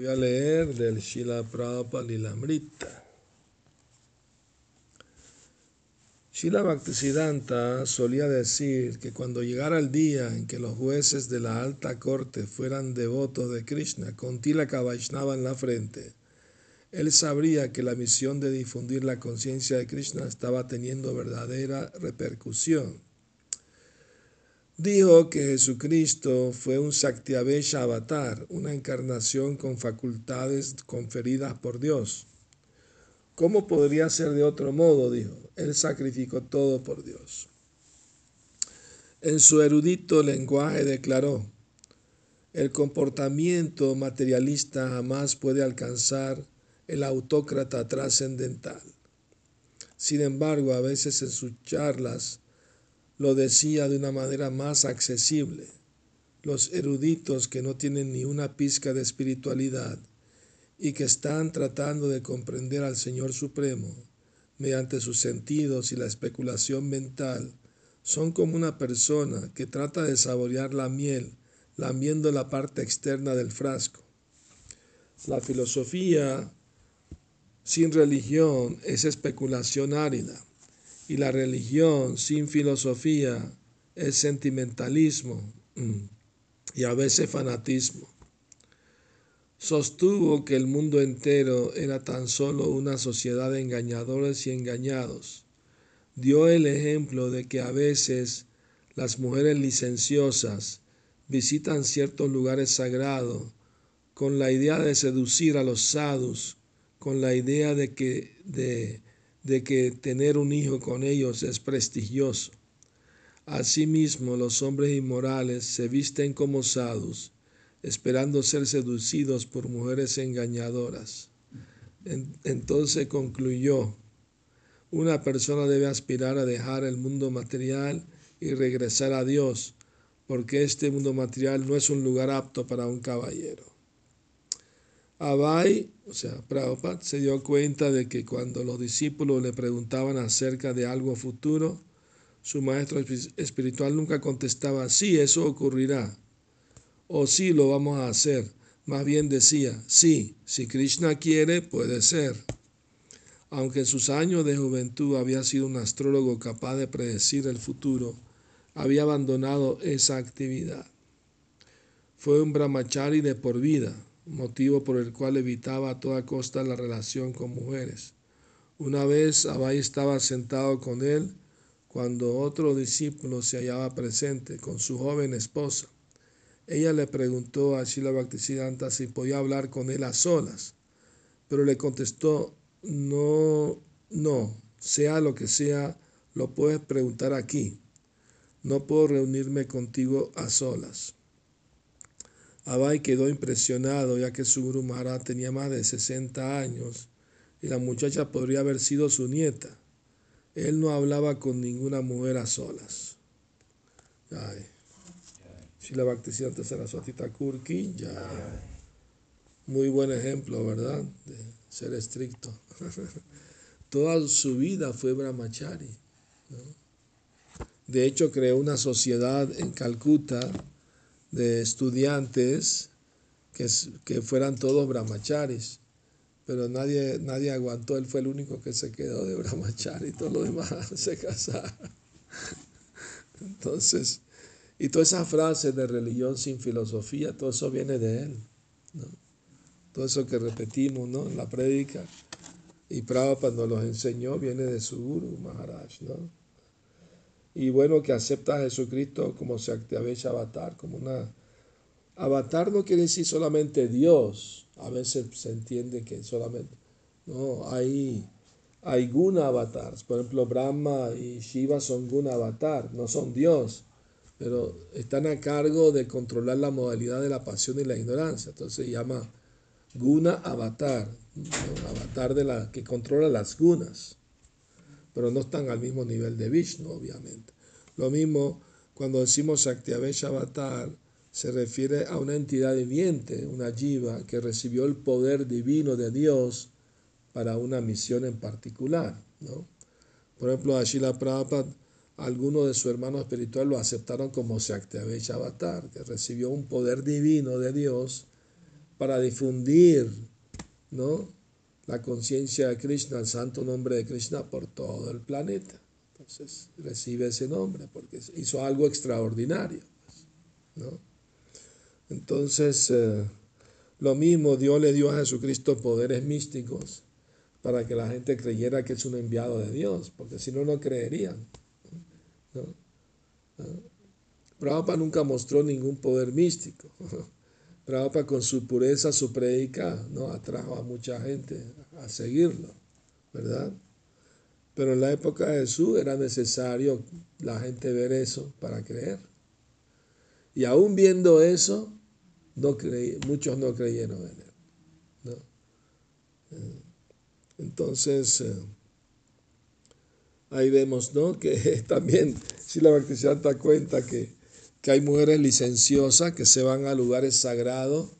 Voy a leer del Shila Prabhupada Lilamrita. Shila Bhaktisiddhanta solía decir que cuando llegara el día en que los jueces de la alta corte fueran devotos de Krishna con Tilaka Vaishnava en la frente, él sabría que la misión de difundir la conciencia de Krishna estaba teniendo verdadera repercusión. Dijo que Jesucristo fue un Saktiavesha avatar, una encarnación con facultades conferidas por Dios. ¿Cómo podría ser de otro modo? dijo. Él sacrificó todo por Dios. En su erudito lenguaje declaró, el comportamiento materialista jamás puede alcanzar el autócrata trascendental. Sin embargo, a veces en sus charlas lo decía de una manera más accesible. Los eruditos que no tienen ni una pizca de espiritualidad y que están tratando de comprender al Señor Supremo mediante sus sentidos y la especulación mental, son como una persona que trata de saborear la miel lamiendo la parte externa del frasco. La filosofía sin religión es especulación árida y la religión sin filosofía es sentimentalismo mm, y a veces fanatismo. Sostuvo que el mundo entero era tan solo una sociedad de engañadores y engañados. Dio el ejemplo de que a veces las mujeres licenciosas visitan ciertos lugares sagrados con la idea de seducir a los sadhus, con la idea de que de de que tener un hijo con ellos es prestigioso. Asimismo, los hombres inmorales se visten como sadhus, esperando ser seducidos por mujeres engañadoras. Entonces concluyó, una persona debe aspirar a dejar el mundo material y regresar a Dios, porque este mundo material no es un lugar apto para un caballero. Abai, o sea, Prabhupada, se dio cuenta de que cuando los discípulos le preguntaban acerca de algo futuro, su maestro espiritual nunca contestaba, sí, eso ocurrirá, o sí, lo vamos a hacer. Más bien decía, sí, si Krishna quiere, puede ser. Aunque en sus años de juventud había sido un astrólogo capaz de predecir el futuro, había abandonado esa actividad. Fue un brahmachari de por vida, motivo por el cual evitaba a toda costa la relación con mujeres. Una vez Abai estaba sentado con él cuando otro discípulo se hallaba presente con su joven esposa. Ella le preguntó a Shila Bhaktisiddhanta si podía hablar con él a solas, pero le contestó, no, no, sea lo que sea, lo puedes preguntar aquí. No puedo reunirme contigo a solas. Abai quedó impresionado ya que su Guru Maharaj tenía más de 60 años y la muchacha podría haber sido su nieta. Él no hablaba con ninguna mujer a solas. Ay. Shila Bhaktisiddhanta Saraswati Thakur ya. Muy buen ejemplo, ¿verdad? De ser estricto. Toda su vida fue brahmachari. De hecho, creó una sociedad en Calcuta de estudiantes que, que fueran todos brahmacharis, pero nadie, nadie aguantó, él fue el único que se quedó de brahmachari, todos los demás se casaron. Entonces, y todas esas frases de religión sin filosofía, todo eso viene de él. ¿no? Todo eso que repetimos ¿no? en la prédica. Y Prabhupada nos los enseñó, viene de su Guru Maharaj. ¿no? Y bueno que acepta a Jesucristo como Saktiavesha Avatar, como una... Avatar no quiere decir solamente Dios, a veces se entiende que solamente... No, hay, hay Guna Avatars, por ejemplo Brahma y Shiva son Guna Avatar, no son Dios, pero están a cargo de controlar la modalidad de la pasión y la ignorancia, entonces se llama Guna Avatar, avatar de la que controla las gunas pero no están al mismo nivel de Vishnu, obviamente. Lo mismo cuando decimos Shaktiavesha Avatar, se refiere a una entidad viviente, una jiva, que recibió el poder divino de Dios para una misión en particular. ¿no? Por ejemplo, a Shila Prabhupada, algunos de sus hermanos espirituales lo aceptaron como Shaktiavesha Avatar, que recibió un poder divino de Dios para difundir ¿no? La conciencia de Krishna, el santo nombre de Krishna por todo el planeta. Entonces recibe ese nombre porque hizo algo extraordinario. Pues, ¿no? Entonces, eh, lo mismo Dios le dio a Jesucristo poderes místicos para que la gente creyera que es un enviado de Dios, porque si no, no creerían. ¿no? Prabhupada nunca mostró ningún poder místico. Prabhupada con su pureza, su predica, ¿no? atrajo a mucha gente a seguirlo, ¿verdad? Pero en la época de Jesús era necesario la gente ver eso para creer. Y aún viendo eso, no muchos no creyeron en él. ¿no? Eh, entonces, eh, ahí vemos ¿no? que también, si la Bhaktisiddhanta cuenta que, que hay mujeres licenciosas que se van a lugares sagrados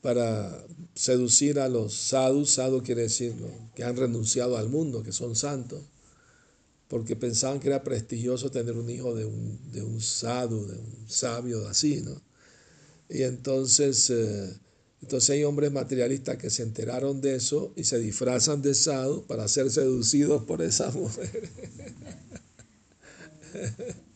para seducir a los sadhus, sadhu quiere decir que han renunciado al mundo, que son santos, porque pensaban que era prestigioso tener un hijo de un, de un sadhu, de un sabio así, ¿no? Y entonces, eh, entonces hay hombres materialistas que se enteraron de eso y se disfrazan de sadhu para ser seducidos por esa mujer.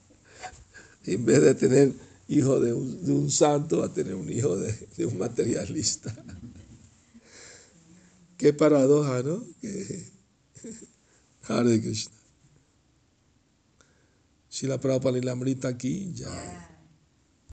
en vez de tener hijo de un, santo, va a tener un hijo de, un materialista. Qué paradoja, ¿no? Hare Krishna. Si la Prabhupada y la aquí, ya.